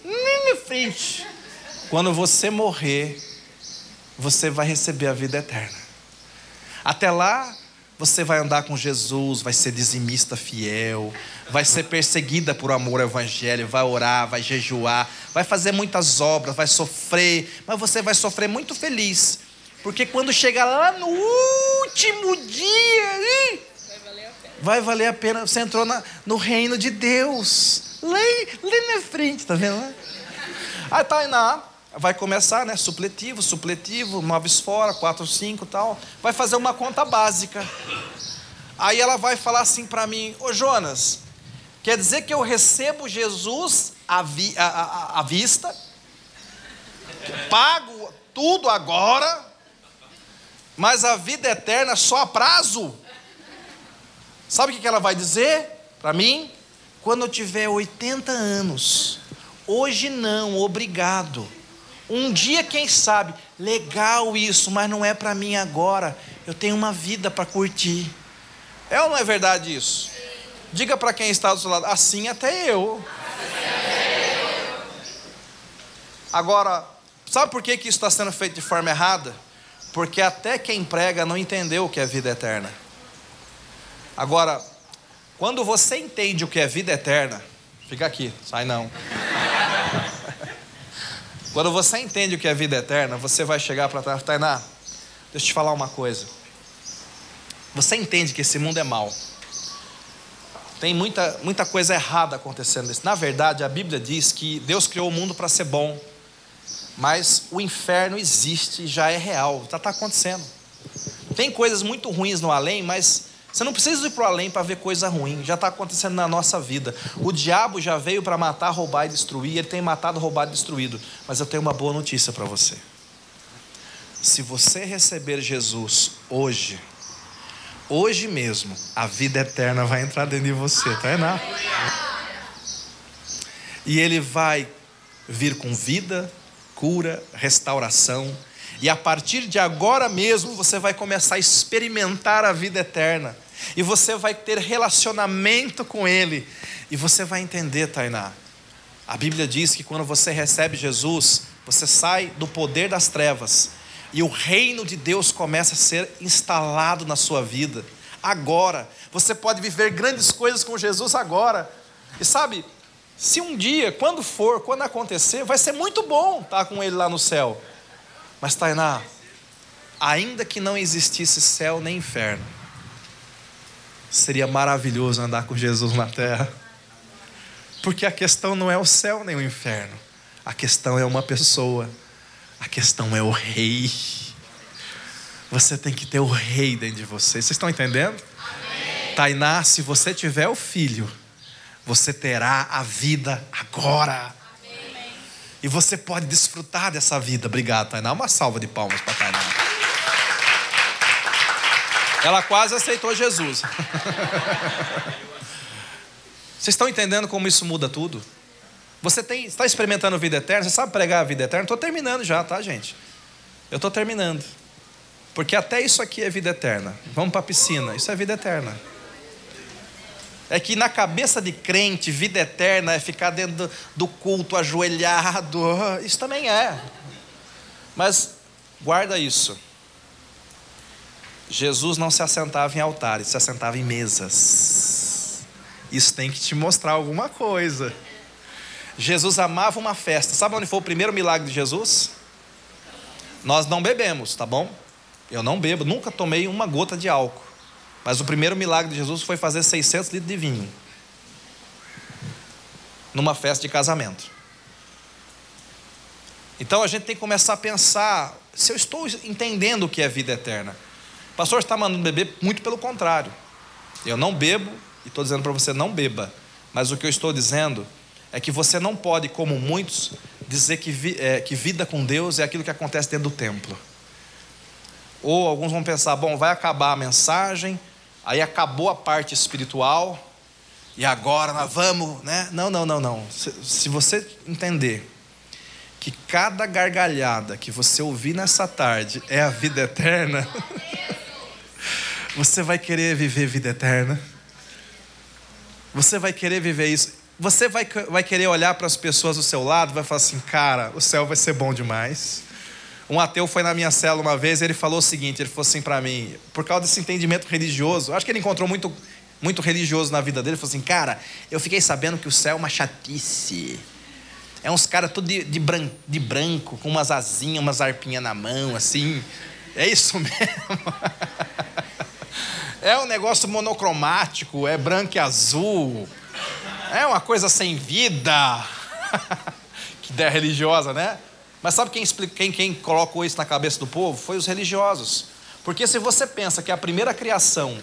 lá na frente, quando você morrer, você vai receber a vida eterna. Até lá, você vai andar com Jesus, vai ser dizimista fiel, vai ser perseguida por amor ao Evangelho, vai orar, vai jejuar, vai fazer muitas obras, vai sofrer, mas você vai sofrer muito feliz, porque quando chegar lá no último dia, vai valer a pena. Você entrou na, no reino de Deus, lá, lá na frente, tá vendo? Aí Tainá vai começar, né? Supletivo, supletivo, noves fora, quatro, cinco tal. Vai fazer uma conta básica. Aí ela vai falar assim para mim: Ô Jonas, quer dizer que eu recebo Jesus à, vi, à, à, à vista, pago tudo agora, mas a vida eterna só a prazo? Sabe o que ela vai dizer para mim? Quando eu tiver 80 anos. Hoje não, obrigado. Um dia, quem sabe, legal isso, mas não é para mim agora. Eu tenho uma vida para curtir. É ou não é verdade isso? Diga para quem está do seu lado, assim até eu. Agora, sabe por que, que isso está sendo feito de forma errada? Porque até quem prega não entendeu o que é vida eterna. Agora, quando você entende o que é vida eterna, fica aqui, sai não. Quando você entende o que é vida eterna, você vai chegar para trás, Tainá, deixa eu te falar uma coisa. Você entende que esse mundo é mau. Tem muita, muita coisa errada acontecendo nisso. Na verdade, a Bíblia diz que Deus criou o mundo para ser bom. Mas o inferno existe, já é real, está acontecendo. Tem coisas muito ruins no além, mas você não precisa ir para o além para ver coisa ruim, já está acontecendo na nossa vida. O diabo já veio para matar, roubar e destruir, ele tem matado, roubado e destruído. Mas eu tenho uma boa notícia para você. Se você receber Jesus hoje, hoje mesmo, a vida eterna vai entrar dentro de você, tá vendo? E ele vai vir com vida, cura, restauração. E a partir de agora mesmo você vai começar a experimentar a vida eterna e você vai ter relacionamento com Ele. E você vai entender, Tainá. A Bíblia diz que quando você recebe Jesus, você sai do poder das trevas e o reino de Deus começa a ser instalado na sua vida. Agora, você pode viver grandes coisas com Jesus agora. E sabe, se um dia, quando for, quando acontecer, vai ser muito bom estar com Ele lá no céu. Mas, Tainá, ainda que não existisse céu nem inferno, Seria maravilhoso andar com Jesus na terra. Porque a questão não é o céu nem o inferno. A questão é uma pessoa. A questão é o rei. Você tem que ter o rei dentro de você. Vocês estão entendendo? Amém. Tainá, se você tiver o filho, você terá a vida agora. Amém. E você pode desfrutar dessa vida. Obrigado, Tainá. Uma salva de palmas para Tainá. Ela quase aceitou Jesus. Vocês estão entendendo como isso muda tudo? Você tem, está experimentando vida eterna? Você sabe pregar a vida eterna? Estou terminando já, tá, gente? Eu estou terminando. Porque até isso aqui é vida eterna. Vamos para a piscina. Isso é vida eterna. É que na cabeça de crente, vida eterna é ficar dentro do culto ajoelhado. Isso também é. Mas guarda isso. Jesus não se assentava em altares, se assentava em mesas. Isso tem que te mostrar alguma coisa. Jesus amava uma festa. Sabe onde foi o primeiro milagre de Jesus? Nós não bebemos, tá bom? Eu não bebo, nunca tomei uma gota de álcool. Mas o primeiro milagre de Jesus foi fazer 600 litros de vinho. Numa festa de casamento. Então a gente tem que começar a pensar se eu estou entendendo o que é vida eterna. Pastor está mandando beber, muito pelo contrário. Eu não bebo e estou dizendo para você não beba. Mas o que eu estou dizendo é que você não pode, como muitos, dizer que, vi, é, que vida com Deus é aquilo que acontece dentro do templo. Ou alguns vão pensar, bom, vai acabar a mensagem, aí acabou a parte espiritual, e agora nós vamos, né? Não, não, não, não. Se, se você entender que cada gargalhada que você ouvir nessa tarde é a vida eterna, você vai querer viver vida eterna. Você vai querer viver isso. Você vai, vai querer olhar para as pessoas do seu lado vai falar assim: cara, o céu vai ser bom demais. Um ateu foi na minha cela uma vez e ele falou o seguinte: ele falou assim para mim, por causa desse entendimento religioso, acho que ele encontrou muito, muito religioso na vida dele. Ele falou assim: cara, eu fiquei sabendo que o céu é uma chatice. É uns caras tudo de, de, branco, de branco, com umas asinhas, umas arpinhas na mão, assim. É isso *laughs* mesmo. É um negócio monocromático, é branco e azul. É uma coisa sem vida. *laughs* que ideia religiosa, né? Mas sabe quem, explica, quem, quem colocou isso na cabeça do povo? Foi os religiosos. Porque se você pensa que a primeira criação,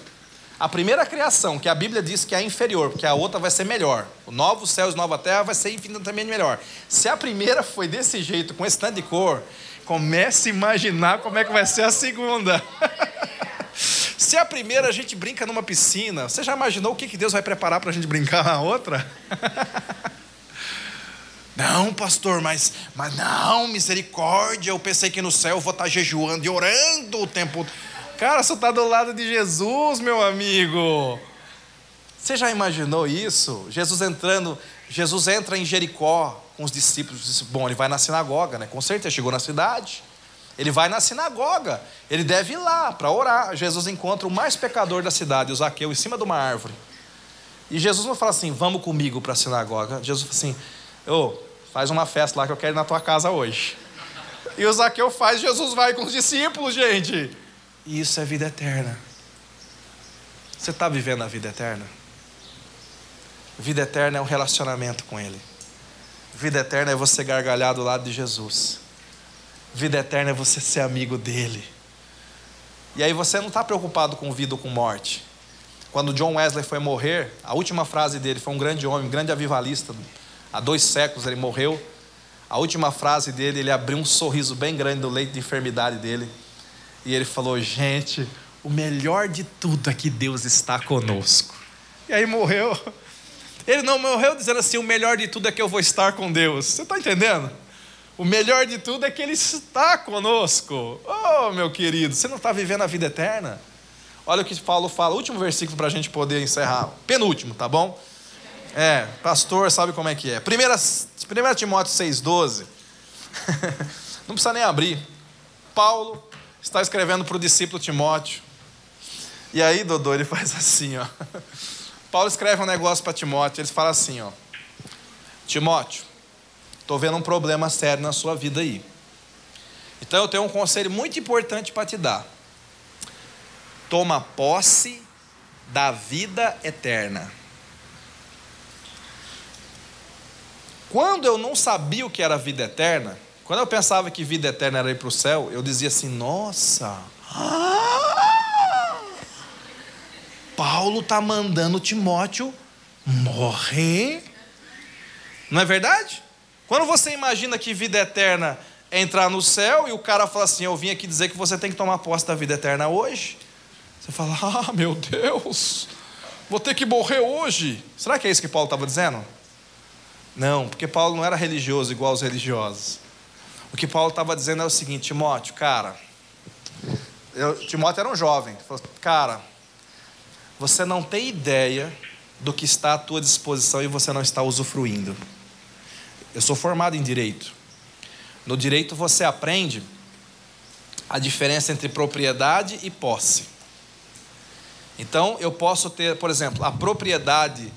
a primeira criação que a Bíblia diz que é inferior, porque a outra vai ser melhor, o novo céus e nova terra vai ser infinitamente melhor. Se a primeira foi desse jeito, com esse tanto de cor, comece a imaginar como é que vai ser a segunda. *laughs* Se a primeira a gente brinca numa piscina, você já imaginou o que Deus vai preparar para a gente brincar na outra? *laughs* Não, pastor, mas, mas não, misericórdia. Eu pensei que no céu eu vou estar jejuando e orando o tempo. Cara, você está do lado de Jesus, meu amigo. Você já imaginou isso? Jesus entrando, Jesus entra em Jericó com os discípulos. Bom, ele vai na sinagoga, né? Com certeza chegou na cidade. Ele vai na sinagoga. Ele deve ir lá para orar. Jesus encontra o mais pecador da cidade, o Zaqueu, em cima de uma árvore. E Jesus não fala assim, vamos comigo para a sinagoga. Jesus fala assim, ô, oh, faz uma festa lá que eu quero ir na tua casa hoje. E o Zaqueu faz, Jesus vai com os discípulos, gente. E isso é vida eterna. Você está vivendo a vida eterna? Vida eterna é um relacionamento com Ele. Vida eterna é você gargalhar do lado de Jesus. Vida eterna é você ser amigo dele. E aí você não está preocupado com vida ou com morte. Quando John Wesley foi morrer, a última frase dele foi um grande homem, um grande avivalista há dois séculos ele morreu. A última frase dele, ele abriu um sorriso bem grande no leito de enfermidade dele. E ele falou: Gente, o melhor de tudo é que Deus está conosco. E aí morreu. Ele não morreu dizendo assim: O melhor de tudo é que eu vou estar com Deus. Você está entendendo? O melhor de tudo é que Ele está conosco. Oh, meu querido, você não está vivendo a vida eterna? Olha o que Paulo fala, último versículo para a gente poder encerrar. Penúltimo, tá bom? É, pastor sabe como é que é. 1 Timóteo 6,12. *laughs* Não precisa nem abrir. Paulo está escrevendo para o discípulo Timóteo. E aí, Dodô, ele *laughs* faz assim, ó. Paulo escreve um negócio para Timóteo, ele fala assim, ó. Timóteo, estou vendo um problema sério na sua vida aí. Então eu tenho um conselho muito importante para te dar. Toma posse da vida eterna. Quando eu não sabia o que era vida eterna, quando eu pensava que vida eterna era ir para o céu, eu dizia assim: nossa, ah, Paulo está mandando Timóteo morrer. Não é verdade? Quando você imagina que vida eterna é entrar no céu e o cara fala assim: Eu vim aqui dizer que você tem que tomar posse da vida eterna hoje. Você fala: *laughs* Ah, meu Deus, vou ter que morrer hoje. Será que é isso que Paulo estava dizendo? Não, porque Paulo não era religioso igual os religiosos. O que Paulo estava dizendo é o seguinte: Timóteo, cara, eu, Timóteo era um jovem. Falou, cara, você não tem ideia do que está à tua disposição e você não está usufruindo. Eu sou formado em direito. No direito você aprende a diferença entre propriedade e posse. Então eu posso ter, por exemplo, a propriedade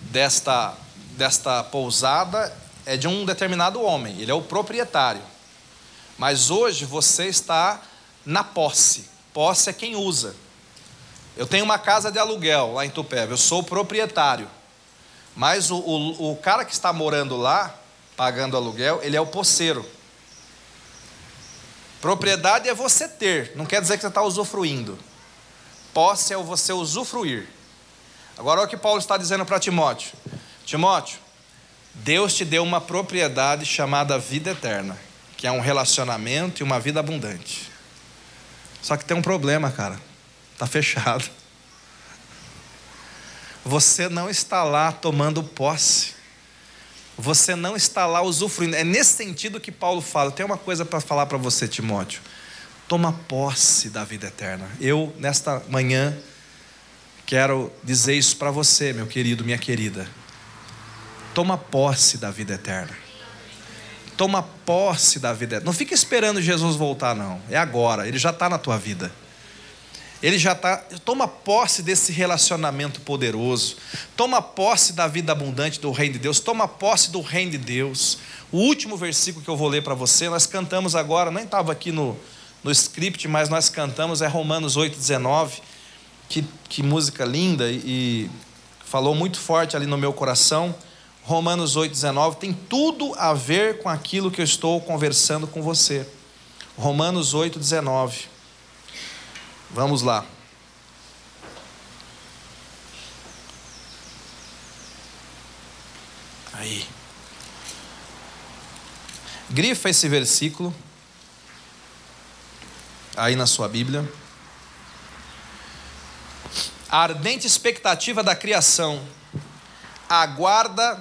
desta, desta pousada é de um determinado homem, ele é o proprietário. Mas hoje você está na posse. Posse é quem usa. Eu tenho uma casa de aluguel lá em Tupéva, eu sou o proprietário. Mas o, o, o cara que está morando lá, pagando aluguel, ele é o posseiro. Propriedade é você ter, não quer dizer que você está usufruindo. Posse é você usufruir. Agora, olha o que Paulo está dizendo para Timóteo: Timóteo, Deus te deu uma propriedade chamada vida eterna, que é um relacionamento e uma vida abundante. Só que tem um problema, cara. Está fechado. Você não está lá tomando posse. Você não está lá usufruindo. É nesse sentido que Paulo fala. Tem uma coisa para falar para você, Timóteo. Toma posse da vida eterna. Eu, nesta manhã, quero dizer isso para você, meu querido, minha querida. Toma posse da vida eterna. Toma posse da vida eterna. Não fica esperando Jesus voltar, não. É agora. Ele já está na tua vida. Ele já está. Toma posse desse relacionamento poderoso. Toma posse da vida abundante do Reino de Deus. Toma posse do Reino de Deus. O último versículo que eu vou ler para você, nós cantamos agora, nem estava aqui no, no script, mas nós cantamos, é Romanos 8,19. Que, que música linda e, falou muito forte ali no meu coração. Romanos 8,19 tem tudo a ver com aquilo que eu estou conversando com você. Romanos 8,19. Vamos lá. Aí. Grifa esse versículo aí na sua Bíblia. A ardente expectativa da criação aguarda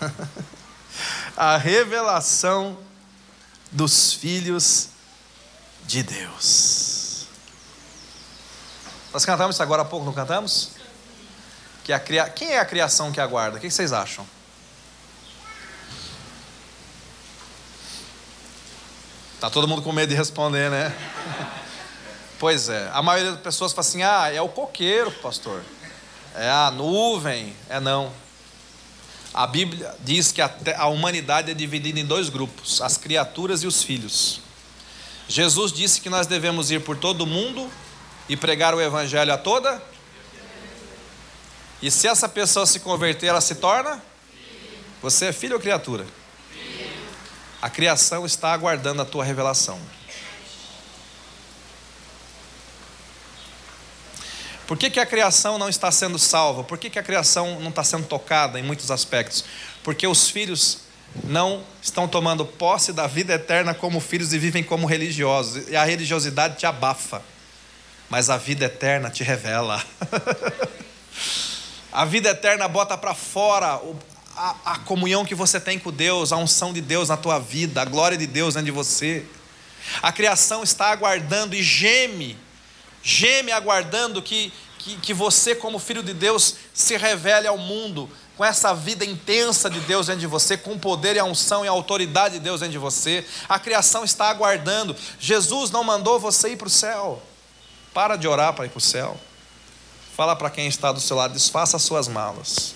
*laughs* a revelação dos filhos de Deus. Nós cantamos isso agora há pouco, não cantamos? Que a cria... Quem é a criação que aguarda? O que vocês acham? Tá todo mundo com medo de responder, né? *laughs* Pois é, a maioria das pessoas fala assim: ah, é o coqueiro, pastor. É a nuvem. É não. A Bíblia diz que a, a humanidade é dividida em dois grupos: as criaturas e os filhos. Jesus disse que nós devemos ir por todo o mundo e pregar o evangelho a toda? E se essa pessoa se converter, ela se torna? Você é filho ou criatura? A criação está aguardando a tua revelação. Por que, que a criação não está sendo salva? Por que, que a criação não está sendo tocada em muitos aspectos? Porque os filhos não estão tomando posse da vida eterna como filhos e vivem como religiosos. E a religiosidade te abafa mas a vida eterna te revela. *laughs* a vida eterna bota para fora a, a, comunhão que você tem com Deus, a unção de Deus na tua vida, a glória de Deus dentro de você. A criação está aguardando e geme, geme aguardando que, que, que você, como filho de Deus, se revele ao mundo com essa vida intensa de Deus dentro de você, com o poder e a unção e a autoridade de Deus dentro de você. A criação está aguardando. Jesus não mandou você ir para o céu. Para de orar para ir para o céu. Fala para quem está do seu lado, desfaça as suas malas.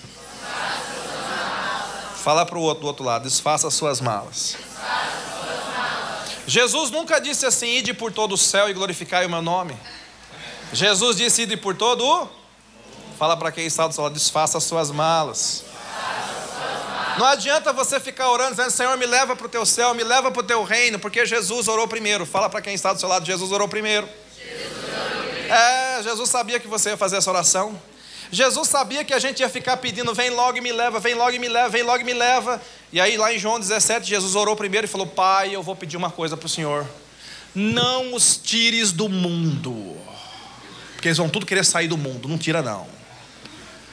Fala para o outro do outro lado, desfaça as suas malas. Jesus nunca disse assim: ide por todo o céu e glorificai o meu nome. Jesus disse: ide por todo o. Fala para quem está do seu lado, desfaça as suas malas. Não adianta você ficar orando, dizendo: Senhor, me leva para o teu céu, me leva para o teu reino, porque Jesus orou primeiro. Fala para quem está do seu lado: Jesus orou primeiro. É, Jesus sabia que você ia fazer essa oração. Jesus sabia que a gente ia ficar pedindo: vem logo e me leva, vem logo e me leva, vem logo e me leva. E aí, lá em João 17, Jesus orou primeiro e falou: Pai, eu vou pedir uma coisa para o Senhor. Não os tires do mundo, porque eles vão tudo querer sair do mundo. Não tira, não.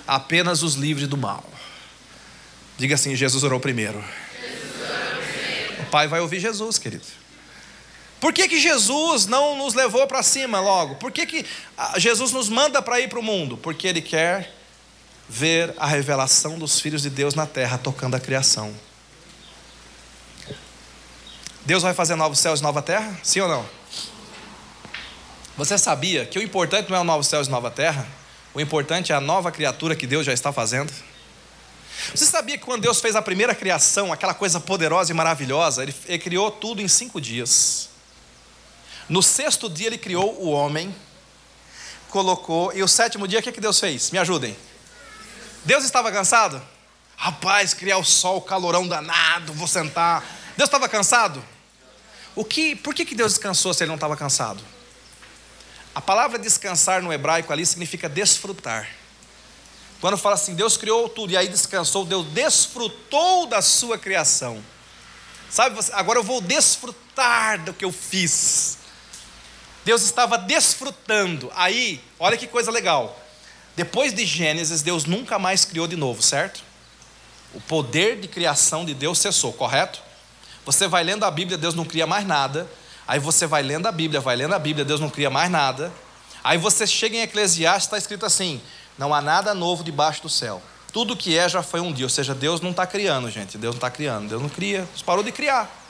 Apenas os livres do mal. Diga assim: Jesus orou primeiro. Jesus orou primeiro. O Pai vai ouvir Jesus, querido. Por que, que Jesus não nos levou para cima logo? Por que, que ah, Jesus nos manda para ir para o mundo? Porque Ele quer ver a revelação dos filhos de Deus na terra tocando a criação. Deus vai fazer novos céus e nova terra? Sim ou não? Você sabia que o importante não é o novo céus e nova terra? O importante é a nova criatura que Deus já está fazendo? Você sabia que quando Deus fez a primeira criação, aquela coisa poderosa e maravilhosa, Ele, ele criou tudo em cinco dias. No sexto dia Ele criou o homem, colocou, e o sétimo dia o que, que Deus fez? Me ajudem. Deus estava cansado? Rapaz, criar o sol, calorão danado, vou sentar. Deus estava cansado? O que, por que, que Deus descansou se ele não estava cansado? A palavra descansar no hebraico ali significa desfrutar. Quando fala assim, Deus criou tudo e aí descansou, Deus desfrutou da sua criação. Sabe, agora eu vou desfrutar do que eu fiz. Deus estava desfrutando. Aí, olha que coisa legal. Depois de Gênesis, Deus nunca mais criou de novo, certo? O poder de criação de Deus cessou, correto? Você vai lendo a Bíblia, Deus não cria mais nada. Aí você vai lendo a Bíblia, vai lendo a Bíblia, Deus não cria mais nada. Aí você chega em Eclesiastes, está escrito assim: não há nada novo debaixo do céu. Tudo que é já foi um dia. Ou seja, Deus não está criando, gente. Deus não está criando. Deus não cria. Deus parou de criar.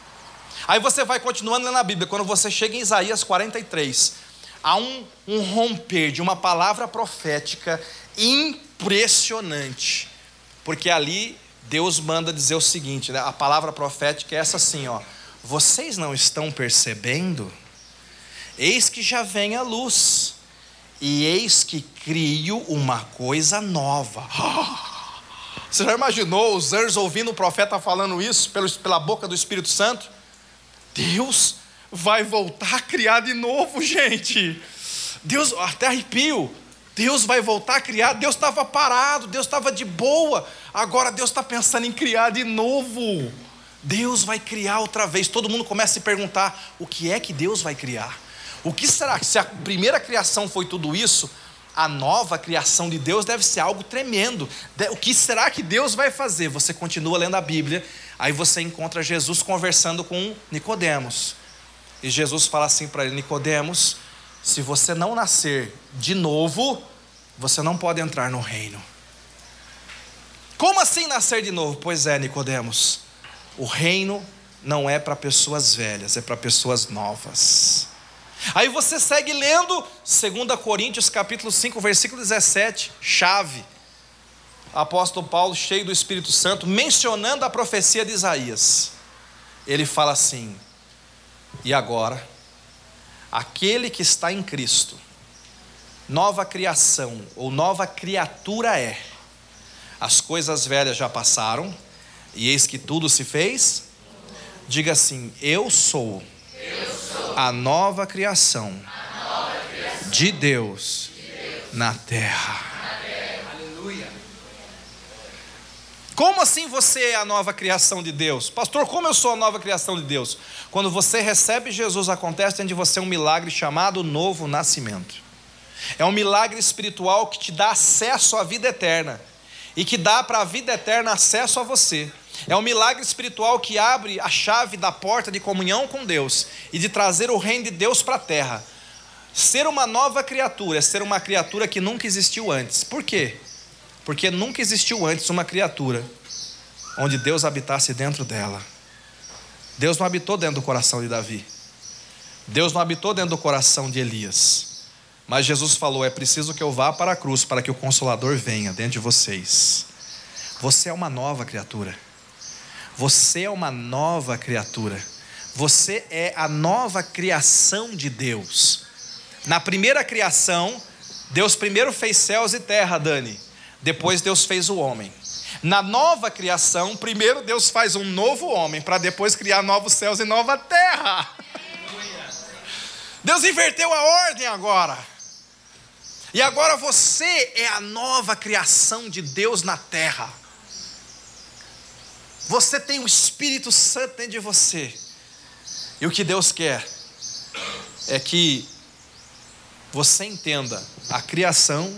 Aí você vai continuando lendo a Bíblia. Quando você chega em Isaías 43, há um, um romper de uma palavra profética impressionante. Porque ali Deus manda dizer o seguinte, né? a palavra profética é essa assim, ó. Vocês não estão percebendo? Eis que já vem a luz, e eis que crio uma coisa nova. *gasps* Você já imaginou os anjos ouvindo o profeta falando isso pela boca do Espírito Santo? Deus vai voltar a criar de novo, gente. Deus, até arrepio. Deus vai voltar a criar. Deus estava parado, Deus estava de boa. Agora Deus está pensando em criar de novo. Deus vai criar outra vez. Todo mundo começa a se perguntar: o que é que Deus vai criar? O que será que, se a primeira criação foi tudo isso, a nova criação de Deus deve ser algo tremendo. O que será que Deus vai fazer? Você continua lendo a Bíblia, aí você encontra Jesus conversando com Nicodemos. E Jesus fala assim para ele: Nicodemos, se você não nascer de novo, você não pode entrar no reino. Como assim nascer de novo? Pois é, Nicodemos. O reino não é para pessoas velhas, é para pessoas novas. Aí você segue lendo 2 Coríntios capítulo 5, versículo 17, chave. Apóstolo Paulo, cheio do Espírito Santo, mencionando a profecia de Isaías. Ele fala assim: "E agora, Aquele que está em Cristo, nova criação ou nova criatura é. As coisas velhas já passaram, e eis que tudo se fez. Diga assim: Eu sou, Eu sou a, nova criação, a nova criação de Deus, de Deus na terra. Como assim você é a nova criação de Deus? Pastor, como eu sou a nova criação de Deus? Quando você recebe Jesus, acontece dentro de você um milagre chamado novo nascimento. É um milagre espiritual que te dá acesso à vida eterna e que dá para a vida eterna acesso a você. É um milagre espiritual que abre a chave da porta de comunhão com Deus e de trazer o reino de Deus para a terra. Ser uma nova criatura é ser uma criatura que nunca existiu antes. Por quê? Porque nunca existiu antes uma criatura onde Deus habitasse dentro dela. Deus não habitou dentro do coração de Davi. Deus não habitou dentro do coração de Elias. Mas Jesus falou: é preciso que eu vá para a cruz para que o Consolador venha dentro de vocês. Você é uma nova criatura. Você é uma nova criatura. Você é a nova criação de Deus. Na primeira criação, Deus primeiro fez céus e terra, Dani. Depois Deus fez o homem. Na nova criação, primeiro Deus faz um novo homem, para depois criar novos céus e nova terra. Deus inverteu a ordem agora. E agora você é a nova criação de Deus na terra. Você tem o Espírito Santo dentro de você. E o que Deus quer é que você entenda a criação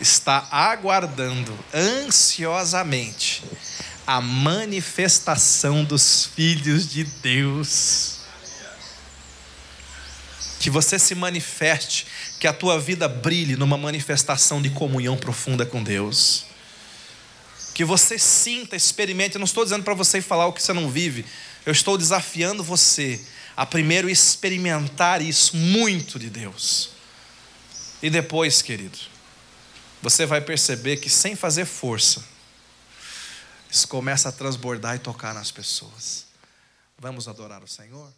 está aguardando ansiosamente a manifestação dos filhos de Deus. que você se manifeste, que a tua vida brilhe numa manifestação de comunhão profunda com Deus. Que você sinta, experimente. Eu não estou dizendo para você falar o que você não vive. Eu estou desafiando você a primeiro experimentar isso muito de Deus. E depois, querido, você vai perceber que sem fazer força, isso começa a transbordar e tocar nas pessoas. Vamos adorar o Senhor?